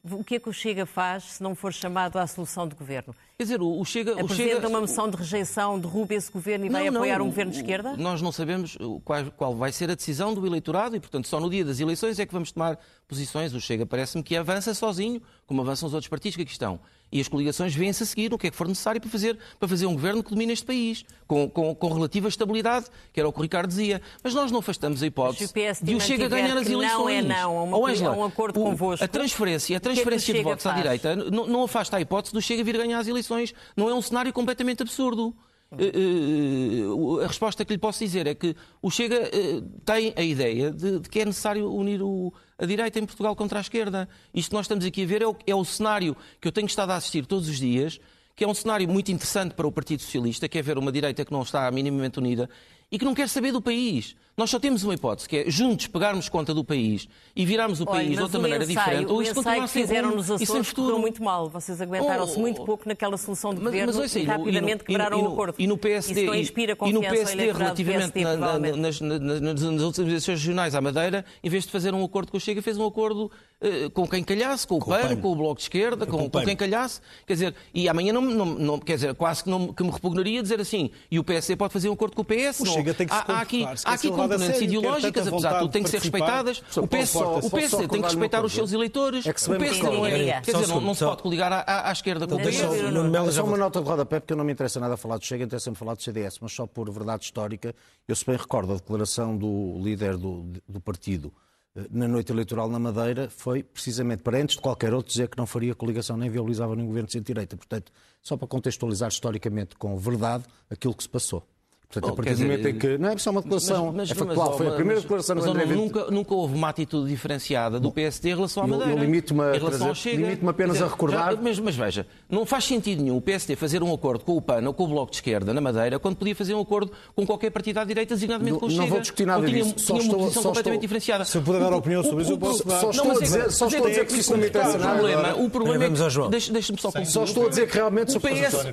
o que é que o Chega faz se não for chamado à solução de governo?
Quer dizer, o Chega...
Apresenta
o Chega...
uma moção de rejeição, derruba esse governo e vai não, apoiar um governo de esquerda?
Nós não sabemos qual, qual, vai ser a decisão do eleitorado e, portanto, só no dia das eleições é que vamos tomar posições. O Chega parece-me que avança sozinho, como avançam os outros partidos que aqui estão. E as coligações vêm-se a seguir o que é que for necessário para fazer, para fazer um governo que domine este país, com, com, com relativa estabilidade, que era o que o Ricardo dizia. Mas nós não afastamos a hipótese
o
de o Chega ganhar as eleições.
Não é não, uma, Angela, um acordo
o,
convosco.
A transferência, a transferência
que
é que de votos
faz?
à direita não, não afasta a hipótese do Chega vir ganhar as eleições. Não é um cenário completamente absurdo. Uh, uh, a resposta que lhe posso dizer é que o Chega uh, tem a ideia de, de, que é necessário unir o, a direita em Portugal contra a esquerda. Isto que nós estamos aqui a ver é o, é o cenário que eu tenho estado a assistir todos os dias, que é um cenário muito interessante para o Partido Socialista, que é ver uma direita que não está minimamente unida e que não quer saber do país. Nós só temos uma hipótese, que é juntos pegarmos conta do país e virarmos o país
Olha,
de outra maneira
ensaio,
diferente. Ou
isso
continua a
ser fizeram
um,
nos Açores correu muito mal. Vocês aguentaram-se oh, muito pouco naquela solução de governo mas, mas, e rapidamente
no,
quebraram
e no,
o acordo.
E no PSD,
isso não inspira
e no
PSD
relativamente
PSD,
na, na, nas, nas, nas, eleições regionais à Madeira, em vez de fazer um acordo com o Chega, fez um acordo uh, com quem calhasse, com o PAN, com o Bloco de Esquerda, com, com quem calhasse. Quer dizer, e amanhã não, não, não quer dizer, quase que, não, que me repugnaria dizer assim, e o PSD pode fazer um acordo com o PS.
O Chega tem que se
há, há aqui, há aqui componentes ideológicas, apesar de tudo, têm que ser respeitadas. O PS, o PS tem que respeitar os seus eleitores.
É que se
o PS não é. Quer dizer, não, se pode coligar à, esquerda com o PS.
Só uma nota de rodapé, porque eu não me interessa nada falar do Chega, interessa-me falar do CDS, mas só por verdade histórica, eu se bem recordo a declaração do líder do, do partido eh, na noite eleitoral na Madeira foi precisamente para antes de qualquer outro dizer que não faria coligação nem viabilizava nenhum governo de centro-direita. Portanto, só para contextualizar historicamente com verdade aquilo que se passou. Portanto, a partir do momento em que. Não é só uma declaração. Mas, mas, é factual. Mas, foi a primeira declaração
mas,
André
nunca, nunca houve uma atitude diferenciada do PSD em relação à Madeira.
Eu, eu limito-me limito apenas dizer, a recordar.
Já, mas, mas, veja, não faz sentido nenhum o PSD fazer um acordo com o PAN ou com o Bloco de Esquerda na Madeira quando podia fazer um acordo com qualquer partido à direita, designadamente com o Chega.
Não vou discutir nada
tinha,
disso.
Tinha uma posição completamente diferenciada.
Se eu puder dar opinião sobre isso, eu posso dar.
Só estou a dizer, só estou a dizer que isso não me interessa nada.
O problema é que. Deixa-me só
Só estou a dizer que realmente.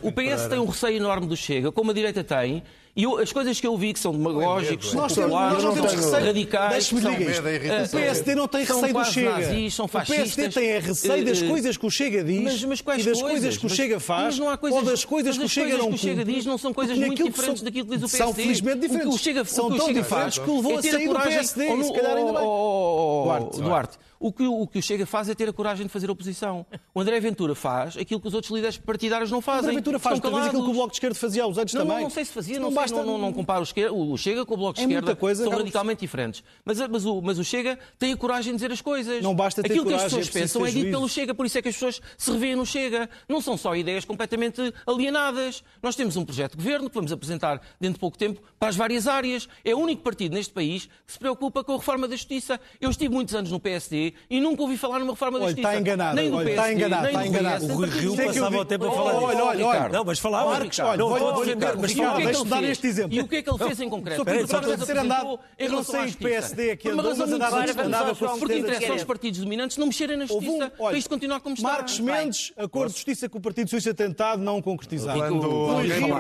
O PS tem um receio enorme do Chega, como a direita tem, e eu, as coisas que eu vi que são demagógicos,
nós populares, não temos receio,
radicais,
são, uh, o PSD não tem receio do Chega.
Nazis, são fascistas,
o PSD tem receio das coisas que o Chega diz
mas, mas
e das coisas, que o Chega faz
coisas,
ou das coisas que o Chega não
que o Chega diz não são coisas muito diferentes são, daquilo que diz o PSD.
São felizmente diferentes. O que o Chega, são o que o Chega faz que levou a sair do PSD, se calhar ainda bem.
Duarte, o que, o que o Chega faz é ter a coragem de fazer oposição. O André Ventura faz aquilo que os outros líderes partidários não fazem. O
André Ventura faz talvez aquilo que o Bloco de Esquerda fazia há uns anos
não,
também.
Não, não sei se fazia, não, não, basta... não, não, comparo o, esquerda, o Chega com o Bloco de
é
Esquerda.
Coisa,
são radicalmente diferentes. Mas, mas, o, mas o Chega tem a coragem de dizer as coisas.
Não basta ter
aquilo
coragem,
que as pessoas
é
pensam é dito
juízo.
pelo Chega, por isso é que as pessoas se revêem no Chega. Não são só ideias completamente alienadas. Nós temos um projeto de governo que vamos apresentar dentro de pouco tempo para as várias áreas. É o único partido neste país que se preocupa com a reforma da justiça. Eu estive muitos anos no PSD PSD e nunca ouvi falar numa reforma da
justiça. Está enganado. Nem do
PSD, está
enganado. Está enganado.
O Rio passava o tempo a falar
Olha, olha, olha.
Não, mas falava.
Marcos, olha, vou defender, mas deixa-me dar este exemplo.
E o que é que ele fez em concreto?
Só que de ser andado, eu não sei o PSD aqui andou, mas andava com
Porque interessa aos partidos dominantes não mexerem na justiça para isto continuar como está.
Marcos Mendes, acordo de justiça que o Partido Socialista tentado não concretizado.
Quando alguém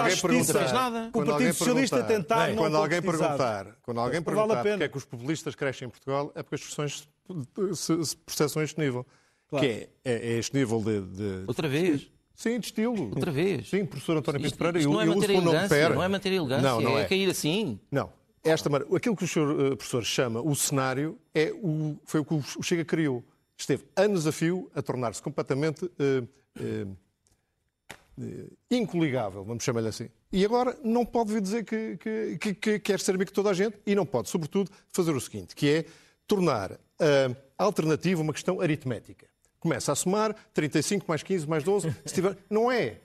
à justiça que o Partido Socialista tentado não
Quando alguém perguntar, quando alguém perguntar porque é que os populistas crescem em Portugal, é porque as discussões se processam a este nível. Que é, é, este nível de, de...
Outra vez?
Sim, de estilo.
Outra vez?
Sim, professor António Pinto Pereira.
Isto não é manter a elegância, não é manter a elegância, não, não é. é cair assim.
Não. Esta, aquilo que o senhor professor chama o cenário é o, foi o que o Chega criou. Esteve anos a fio a tornar-se completamente uh, uh, uh, incoligável, vamos chamar-lhe assim. E agora não pode vir dizer que, que, que, que, quer ser amigo de toda a gente e não pode, sobretudo, fazer o seguinte, que é tornar a alternativa uma questão aritmética. Começa a somar 35 mais 15 mais 12, se tiver... não é.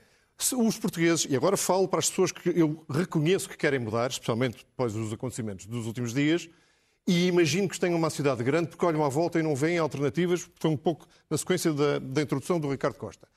Os portugueses, e agora falo para as pessoas que eu reconheço que querem mudar, especialmente depois dos acontecimentos dos últimos dias, e imagino que tenham uma cidade grande porque olham à volta e não veem alternativas, foi um pouco na sequência da, da introdução do Ricardo Costa.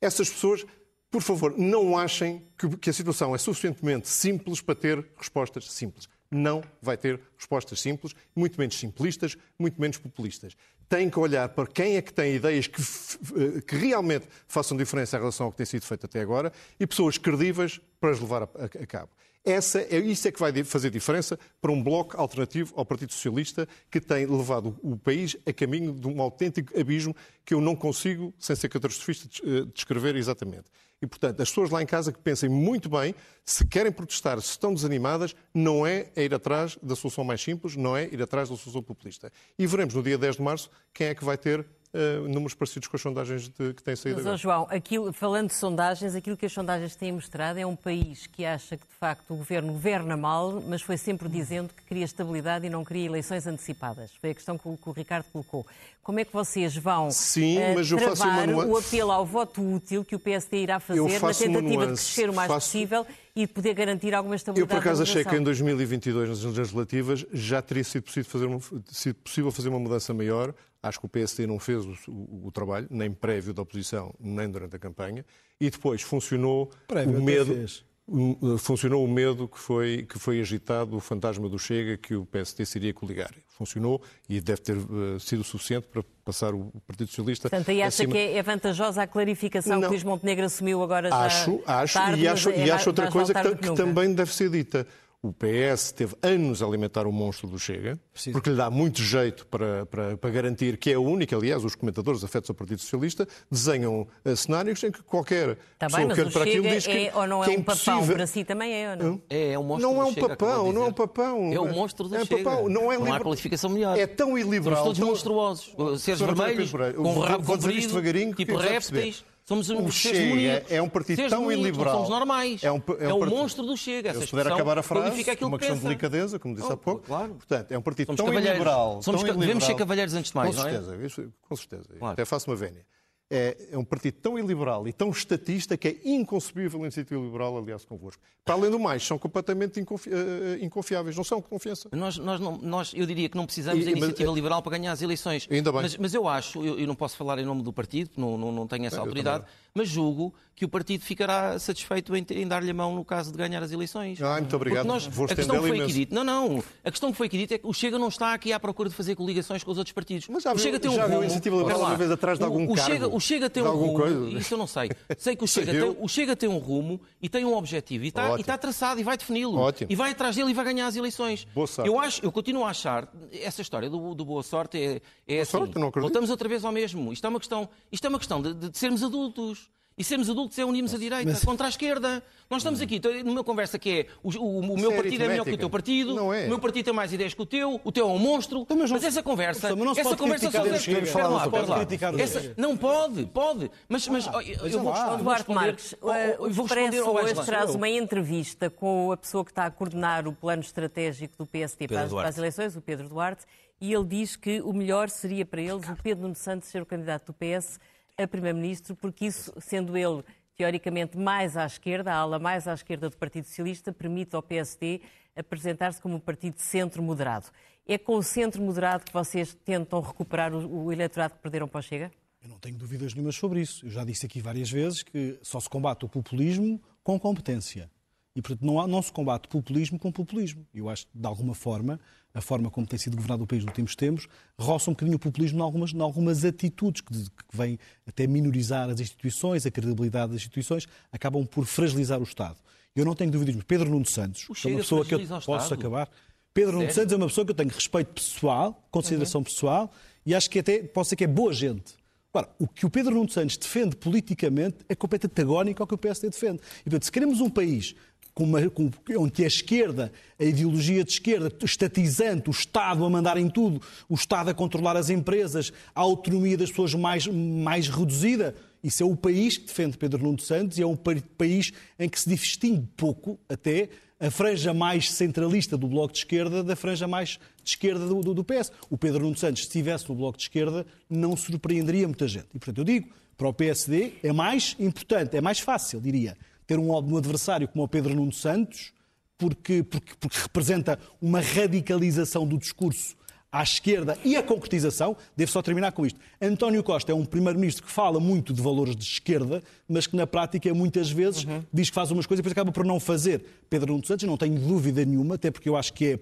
Essas pessoas, por favor, não achem que, que a situação é suficientemente simples para ter respostas simples não vai ter respostas simples, muito menos simplistas, muito menos populistas. Tem que olhar para quem é que tem ideias que, eh, que realmente façam diferença em relação ao que tem sido feito até agora e pessoas credíveis para as levar a, a, a cabo. Essa é, isso é que vai fazer diferença para um bloco alternativo ao Partido Socialista que tem levado o país a caminho de um autêntico abismo que eu não consigo, sem ser catastrofista, eh, descrever exatamente. E, portanto, as pessoas lá em casa que pensem muito bem, se querem protestar, se estão desanimadas, não é ir atrás da solução mais simples, não é ir atrás da solução populista. E veremos no dia 10 de março quem é que vai ter uh, números parecidos com as sondagens de, que têm saído
Mas,
agora.
João, aquilo, falando de sondagens, aquilo que as sondagens têm mostrado é um país que acha que, de facto, o governo governa mal, mas foi sempre dizendo que queria estabilidade e não queria eleições antecipadas. Foi a questão que o, que o Ricardo colocou. Como é que vocês vão
Sim,
uh,
mas eu
travar
faço
o apelo ao voto útil que o PSD irá fazer na tentativa de crescer o mais faço... possível e de poder garantir alguma estabilidade
Eu, por acaso, achei que em 2022, nas legislativas, já teria sido possível fazer uma, sido possível fazer uma mudança maior Acho que o PSD não fez o, o, o, trabalho, nem prévio da oposição, nem durante a campanha, e depois funcionou prévio o medo. Eh, funcionou o medo que foi, que foi agitado, o fantasma do Chega, que o PSD se iria coligar. Funcionou e deve ter uh, sido suficiente para passar o Partido Socialista.
Portanto, aí acha
acima...
que é vantajosa a clarificação não. que Luís Montenegro assumiu agora já
Acho, acho,
tarde,
e acho,
é,
e acho outra coisa que, que também deve ser dita. O PS teve anos a alimentar o monstro do Chega, Preciso. porque lhe dá muito jeito para, para, para, garantir que é o único. Aliás, os comentadores afetos ao Partido Socialista desenham uh, cenários em que qualquer
tá
pessoa
que
olha para aquilo diz
que,
é,
ou não
é,
é um
impossível.
papão, para si também é ou não?
É, é um monstro
não é
um
Chega, papão, não é um papão.
É o monstro do
é
Chega.
Papão. Não, é
não há qualificação melhor.
É tão iliberal.
Somos todos tão... monstruosos. Seres vermelhos, com o rabo comprido, tipo répteis. Somos
o Chega é um partido tão iliberal.
Somos normais. É, um, é, um é o monstro do Chega.
Se puder acabar a frase, uma questão de delicadeza, como disse oh, há pouco. Claro. Portanto, é um partido somos tão iliberal.
Somos,
tão
devemos ser cavalheiros antes de mais,
com certeza,
é?
Com certeza. Claro. Até faço uma vénia é, é um partido tão iliberal e tão estatista que é inconcebível a iniciativa liberal aliás convosco. Para além do mais, são completamente inconfi uh, inconfiáveis, não são de confiança.
Nós, nós, não, nós, eu diria que não precisamos da iniciativa mas, liberal para ganhar as eleições.
Ainda bem.
Mas, mas eu acho, eu, eu, não posso falar em nome do partido, não, não, não tenho essa autoridade, mas julgo que o partido ficará satisfeito em, em dar-lhe a mão no caso de ganhar as eleições.
Ah, muito obrigado.
Nós, Vou a questão que foi aqui dito, não, não, a questão que foi aqui dito é que o Chega não está aqui à procura de fazer coligações com os outros partidos.
Mas já
o Chega
viu,
tem um
já viu a iniciativa liberal uma vez atrás de algum
o
cargo?
Chega, o Chega tem um rumo, coisa. isso eu não sei. Sei que o Chega, tem, o Chega tem um rumo e tem um objetivo e está, e está traçado e vai defini-lo. E vai atrás dele e vai ganhar as eleições.
Boa sorte.
Eu, acho, eu continuo a achar, essa história do, do boa sorte é, é boa assim,
sorte, não
voltamos outra vez ao mesmo. Isto é uma questão, isto é uma questão de, de sermos adultos. E sermos adultos é unirmos a direita mas... contra a esquerda. Nós estamos aqui numa conversa que é o, o, o meu é partido é melhor que o teu partido,
não é.
o meu partido tem mais ideias que o teu, o teu é um monstro. Então, mas, não... mas, essa conversa,
então, mas
essa conversa só deve
espera
lá,
lá, pode lá.
Essa, não pode, pode. Mas, mas ah, eu, eu vou responder.
Duarte Marques, o Expresso hoje traz uma entrevista com a pessoa que está a coordenar o plano estratégico do PSD para as, para as eleições, o Pedro Duarte, e ele diz que o melhor seria para eles o Pedro Nuno Santos ser o candidato do PS a Primeiro-Ministro, porque isso, sendo ele teoricamente mais à esquerda, a ala mais à esquerda do Partido Socialista, permite ao PSD apresentar-se como um partido de centro moderado. É com o centro moderado que vocês tentam recuperar o, o eleitorado que perderam para o Chega?
Eu não tenho dúvidas nenhumas sobre isso. Eu já disse aqui várias vezes que só se combate o populismo com competência. E, portanto, não, há, não se combate populismo com populismo. Eu acho que, de alguma forma, a forma como tem sido governado o país nos últimos tempos, roça um bocadinho o populismo em algumas, em algumas atitudes que, que vêm até minorizar as instituições, a credibilidade das instituições, acabam por fragilizar o Estado. Eu não tenho dúvidas, Pedro Nuno Santos, é uma pessoa que eu posso acabar. Pedro? Nuno Santos é uma pessoa que eu tenho respeito pessoal, consideração uhum. pessoal, e acho que até pode ser que é boa gente. Agora, o que o Pedro Nuno Santos defende politicamente é completamente antagónico ao que o PSD defende. E, portanto, se queremos um país com uma, com, onde a esquerda, a ideologia de esquerda, estatizante, o Estado a mandar em tudo, o Estado a controlar as empresas, a autonomia das pessoas mais, mais reduzida, isso é o país que defende Pedro Nuno Santos e é um país em que se distingue pouco, até, a franja mais centralista do Bloco de Esquerda da franja mais de esquerda do, do, do PS. O Pedro Nuno Santos, se estivesse no Bloco de Esquerda, não surpreenderia muita gente. E, portanto, eu digo, para o PSD é mais importante, é mais fácil, diria, ter um, um adversário como o Pedro Nuno Santos, porque, porque, porque representa uma radicalização do discurso à esquerda e a concretização, devo só terminar com isto. António Costa é um primeiro-ministro que fala muito de valores de esquerda, mas que na prática muitas vezes uhum. diz que faz umas coisas e depois acaba por não fazer. Pedro Nuno Santos, não tenho dúvida nenhuma, até porque eu acho que é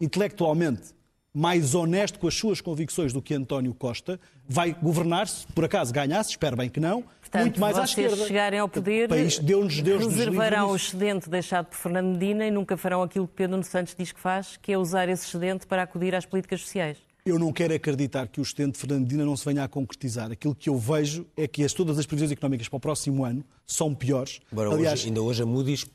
intelectualmente mais honesto com as suas convicções do que António Costa, vai governar, se por acaso ganhasse, espero bem que não,
Portanto,
muito mais
à
esquerda.
Chegarem ao poder, país Deus, Deus reservarão o excedente deixado por Fernando Medina e nunca farão aquilo que Pedro Santos diz que faz, que é usar esse excedente para acudir às políticas sociais.
Eu não quero acreditar que o excedente de Fernandina não se venha a concretizar. Aquilo que eu vejo é que as, todas as previsões económicas para o próximo ano são piores.
Agora, Aliás, hoje, ainda hoje a Moody's...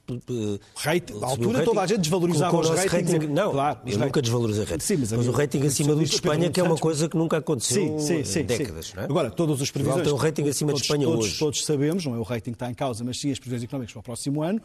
Rate, à altura toda a gente desvalorizava os ratings.
Rating, não, claro, eu nunca desvalorizei rating. Sim, mas, mas o rating acima do de Espanha, que é uma coisa que nunca aconteceu sim, sim, em décadas. Não é?
Agora, todas as previsões... Tem
um rating acima
todos,
de Espanha
todos,
hoje.
Todos sabemos, não é o rating que está em causa, mas sim as previsões económicas para o próximo ano,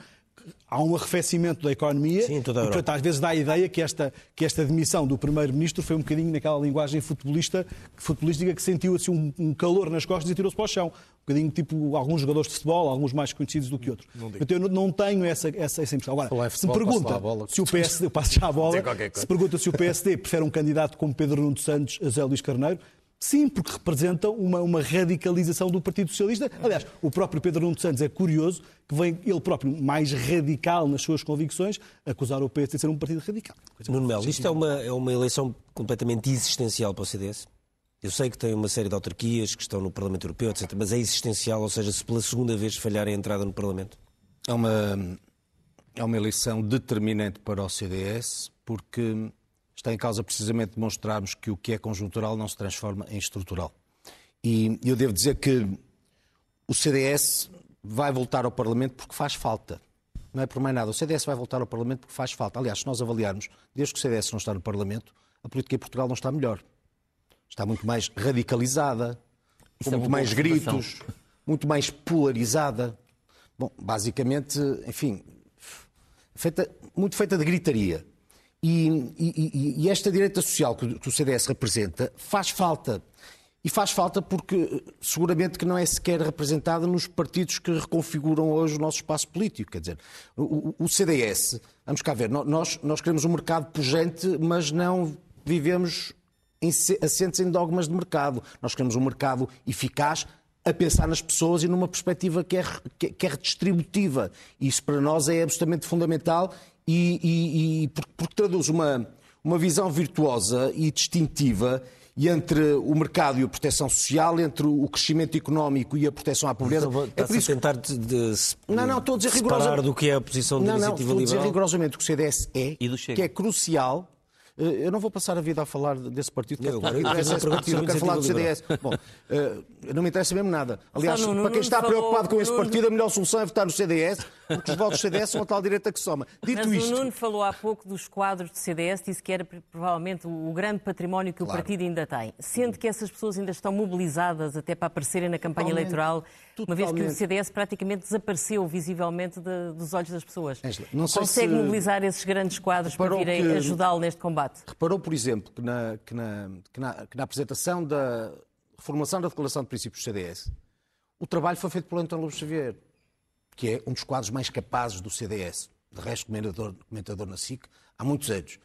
há um arrefecimento da economia
Sim, toda
a
e,
portanto, às vezes dá a ideia que esta, que esta demissão do Primeiro-Ministro foi um bocadinho naquela linguagem futebolista, futebolística que sentiu assim, um, um calor nas costas e tirou-se para o chão. Um bocadinho tipo alguns jogadores de futebol, alguns mais conhecidos do que outros. Então, eu não tenho essa, essa, essa impressão. Agora, se me pergunta se o PSD, eu passo já a bola, se pergunta se o PSD prefere um candidato como Pedro Nuno Santos a Zé Luís Carneiro, Sim, porque representam uma, uma, radicalização do Partido Socialista. Aliás, o próprio Pedro Nuno Santos é curioso que vem ele próprio mais radical nas suas convicções acusar o PS de ser um partido radical.
Nuno Melo, isto é uma, é uma eleição completamente existencial para o CDS? Eu sei que tem uma série de autarquias que estão no Parlamento Europeu, etc., mas é existencial, ou seja, se pela segunda vez falhar a entrada no Parlamento?
É uma, é uma eleição determinante para o CDS, porque está em causa precisamente demonstrarmos que o que é conjuntural não se transforma em estrutural. E eu devo dizer que o CDS vai voltar ao Parlamento porque faz falta. Não é por mais nada. O CDS vai voltar ao Parlamento porque faz falta. Aliás, se nós avaliarmos, desde que o CDS não está no Parlamento, a política em Portugal não está melhor. Está muito mais radicalizada, com é muito mais gritos, muito mais polarizada. Bom, basicamente, enfim, feita, muito feita de gritaria. E, e, e, esta direita social que o CDS representa faz falta. E faz falta porque seguramente que não é sequer representada nos partidos que reconfiguram hoje o nosso espaço político. Quer dizer, o, o CDS, vamos cá ver, nós, nós queremos um mercado pujante, mas não vivemos em, assentes em dogmas de mercado. Nós queremos um mercado eficaz, a pensar nas pessoas e numa perspectiva que é, que é redistributiva. Isso para nós é absolutamente fundamental e, e, e porque, porque, traduz uma, uma visão virtuosa e distintiva e entre o mercado e a proteção social, entre o crescimento económico e a proteção à pobreza.
Então, é por isso... a tentar de, de
não, não, estou a dizer
rigorosamente do que é a posição da iniciativa
não,
liberal.
Estou a dizer rigorosamente o que o CDS é, que é crucial eu não vou passar a vida a falar desse partido,
não, agora, interessa esse partido,
eu quero falar do CDS. Bom, eh, não me interessa mesmo nada. Aliás, para quem está preocupado com este partido, a melhor solução é votar no CDS, porque os votos do CDS são a tal direita que soma.
Dito Mas isto... o Nuno falou há pouco dos quadros do CDS, disse que era provavelmente o grande património que claro. o partido ainda tem. Sendo que essas pessoas ainda estão mobilizadas até para aparecerem na campanha Totalmente. eleitoral, uma vez que o CDS praticamente desapareceu visivelmente de, dos olhos das pessoas. Angela, Consegue se... mobilizar esses grandes quadros para virem ajudá-lo neste combate?
Reparou, por exemplo, que na, que na, que na, que na apresentação da reformulação da Declaração de Princípios do CDS, o trabalho foi feito pelo António Lobo Xavier. que é um dos quadros mais capazes do CDS. De resto, comentador, comentador na SIC há muitos anos.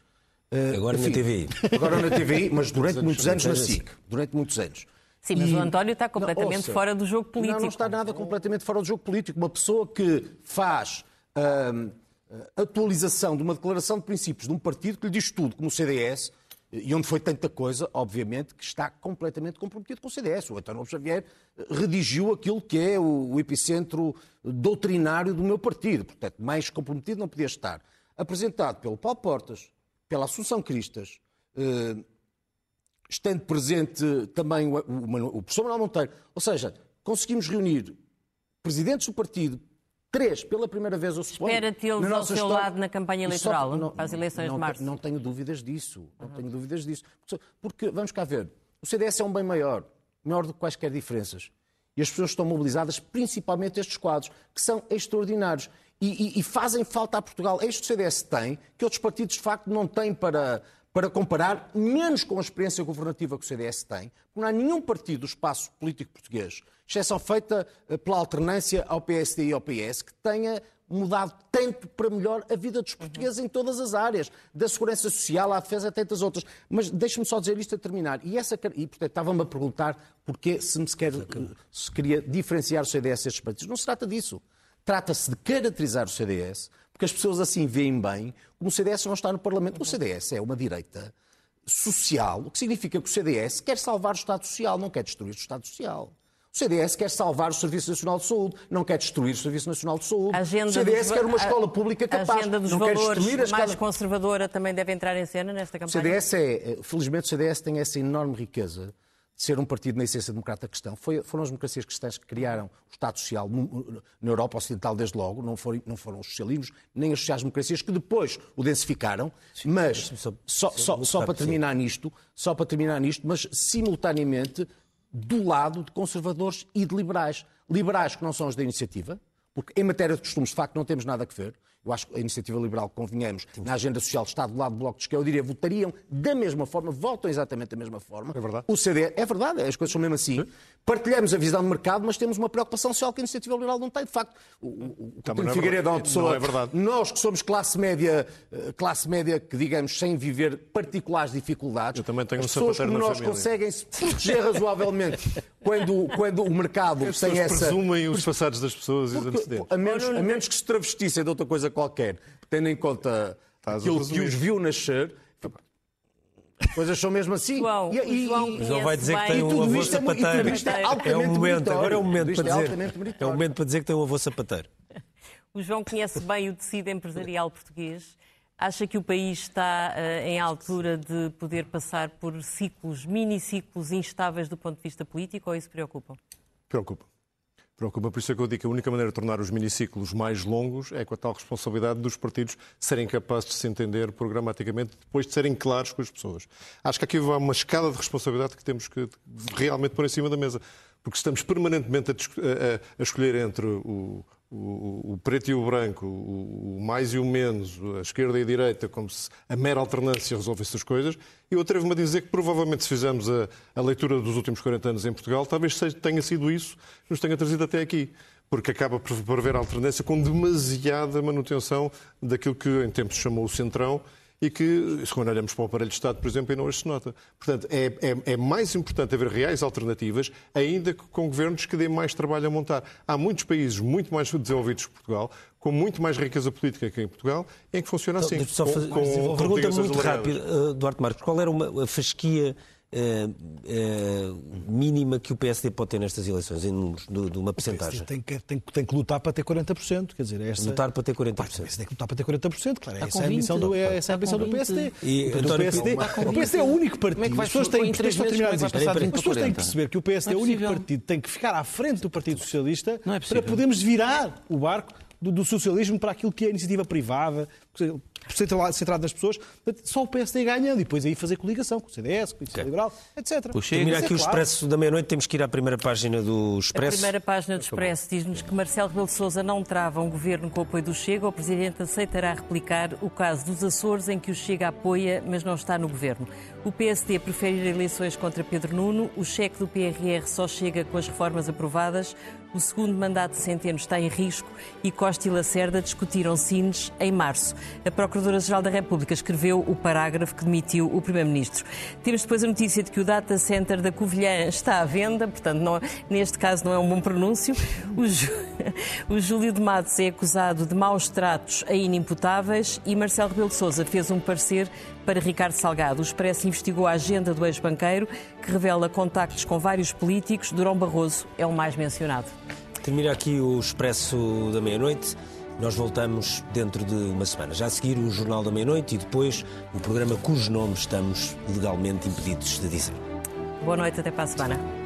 Uh, agora enfim, na TVI.
Agora na TVI, mas durante muitos anos na SIC. Durante muitos anos.
Sim, mas e... o António está completamente ouça, fora do jogo político.
Não, não está nada completamente fora do jogo político. Uma pessoa que faz uh, atualização de uma declaração de princípios de um partido que lhe diz tudo, como o CDS, e onde foi tanta coisa, obviamente, que está completamente comprometido com o CDS. O António Xavier redigiu aquilo que é o epicentro doutrinário do meu partido. Portanto, mais comprometido não podia estar. Apresentado pelo Paulo Portas, pela Assunção Cristas, eh, estando presente também o, o, o professor Manuel Monteiro. Ou seja, conseguimos reunir presidentes do partido, três, pela primeira vez, eu suponho.
Espera tê-los ao seu história, lado na campanha eleitoral, só, não, para as eleições
não,
de março.
Não tenho dúvidas disso. Não uhum. tenho dúvidas disso. Porque, vamos cá ver, o CDS é um bem maior, maior do que quaisquer diferenças. E as pessoas estão mobilizadas, principalmente estes quadros, que são extraordinários. E, e, e fazem falta a Portugal. Este CDS tem, que outros partidos de facto não têm para, para comparar, menos com a experiência governativa que o CDS tem, porque não há nenhum partido do espaço político português, exceção feita eh, pela alternância ao PSD e ao PS, que tenha mudado tanto para melhor a vida dos portugueses em todas as áreas, da segurança social à defesa a tantas outras. Mas deixe-me só dizer isto a terminar. E, essa, e portanto, estava-me a perguntar porque se me se, quer, se queria diferenciar o CDS destes partidos. Não se trata disso. Trata-se de caracterizar o CDS, porque as pessoas assim veem bem como o CDS não está no Parlamento. O CDS é uma direita social, o que significa que o CDS quer salvar o Estado Social, não quer destruir o Estado Social. O CDS quer salvar o Serviço Nacional de Saúde, não quer destruir o Serviço Nacional de Saúde. o CDS quer uma escola pública capaz,
agenda dos
não
quer
destruir a
escola... mais conservadora também deve entrar em cena nesta campanha?
O CDS é, felizmente o CDS tem essa enorme riqueza ser um partido na essência democrata cristão. Foi, foram as democracias cristãs que criaram o Estado Social na Europa Ocidental desde logo, não foram, não foram os socialismos, nem as sociais-democracias que depois o densificaram, sim, mas só, só, só, só para terminar nisto, só para terminar nisto, mas simultaneamente do lado de conservadores e de liberais. Liberais que não são os da iniciativa, porque em matéria de costumes, de facto, não temos nada a ver. Eu acho que a iniciativa liberal, convenhamos, na agenda social está do lado do Bloco de Esquerda, eu diria, votariam da mesma forma, votam exatamente da mesma forma.
É verdade.
O CD, é verdade, as coisas são mesmo assim. Sim. Partilhamos a visão de mercado, mas temos uma preocupação social que a iniciativa liberal não tem. De facto, o, o, o Figueiredo é uma pessoa... Não é verdade. Nós que somos classe média, eh, classe média que, digamos, sem viver particulares dificuldades,
eu também tenho
as pessoas como nós
família.
conseguem se proteger razoavelmente quando, quando o mercado
as
tem essa...
presumem os passados das pessoas e antecedentes.
A menos, a menos que se travestissem de outra coisa qualquer tendo em conta Estás aquilo que os viu nascer, as coisas são mesmo assim.
João, e, e,
João, João vai dizer que tem um avô sapateiro. É, é um momento, agora é um momento para é dizer. É um momento para dizer que tem um avô sapateiro.
O João conhece bem o tecido empresarial português. Acha que o país está uh, em altura de poder passar por ciclos, mini ciclos instáveis do ponto de vista político ou isso preocupa?
Preocupa. Preocupa, por isso é que eu digo que a única maneira de tornar os miniciclos mais longos é com a tal responsabilidade dos partidos serem capazes de se entender programaticamente, depois de serem claros com as pessoas. Acho que aqui há uma escala de responsabilidade que temos que realmente pôr em cima da mesa, porque estamos permanentemente a, a, a escolher entre o, o, o, preto e o branco, o, o, mais e o menos, a esquerda e a direita, como se a mera alternância resolvesse as coisas. Eu atrevo-me a dizer que provavelmente se fizermos a, a, leitura dos últimos 40 anos em Portugal, talvez tenha sido isso que nos tenha trazido até aqui. Porque acaba por haver alternância com demasiada manutenção daquilo que em tempos chamou o centrão e que, se quando olhamos para o aparelho de Estado, por exemplo, não as se nota. Portanto, é, é, é, mais importante haver reais alternativas, ainda que com governos que dêem mais trabalho a montar. Há muitos países muito mais desenvolvidos que Portugal, com muito mais riqueza política que em Portugal, em que funciona então, assim.
Só fazer, com, com pergunta muito rápida, uh, Duarte Marcos. Qual era uma, a fasquia Uh, mínima que o PSD pode ter nestas eleições, em números, de, de uma percentagem?
Tem que, tem, tem que lutar para ter 40%, quer dizer, esta...
Lutar para ter 40%.
Pá, o PSD tem que lutar para ter 40%, claro, essa é a ambição do, é, essa é a ambição do PSD. E,
Portanto, o, PSD
o PSD é o único partido,
Como é que as pessoas têm,
meses, é as pessoas têm que perceber que o PSD é, é o único partido que tem que ficar à frente do Partido Socialista é para podermos virar o barco do, do, socialismo para aquilo que é a iniciativa privada. Centrado nas pessoas, só o PSD ganhando e depois aí fazer coligação com o CDS, com o okay. Liberal, etc.
Termina aqui o Expresso da meia-noite, temos que ir à primeira página do Expresso.
A primeira página do Expresso diz-nos que Marcelo Rebelo de Sousa não trava um governo com o apoio do Chega, o Presidente aceitará replicar o caso dos Açores em que o Chega apoia, mas não está no governo. O PSD prefere ir a eleições contra Pedro Nuno, o cheque do PRR só chega com as reformas aprovadas, o segundo mandato de Centeno está em risco e Costa e Lacerda discutiram Sines em março. A Procuradora-Geral da República escreveu o parágrafo que demitiu o Primeiro-Ministro. Temos depois a notícia de que o data center da Covilhã está à venda, portanto, não, neste caso não é um bom pronúncio. O, o Júlio de Matos é acusado de maus tratos a inimputáveis e Marcelo Rebelo de Sousa fez um parecer para Ricardo Salgado. O Expresso investigou a agenda do ex-banqueiro, que revela contactos com vários políticos. Durão Barroso é o mais mencionado.
Termina aqui o Expresso da meia-noite. Nós voltamos dentro de uma semana. Já a seguir o Jornal da Meia-Noite e depois o programa cujo nome estamos legalmente impedidos de dizer.
Boa noite, até para a semana.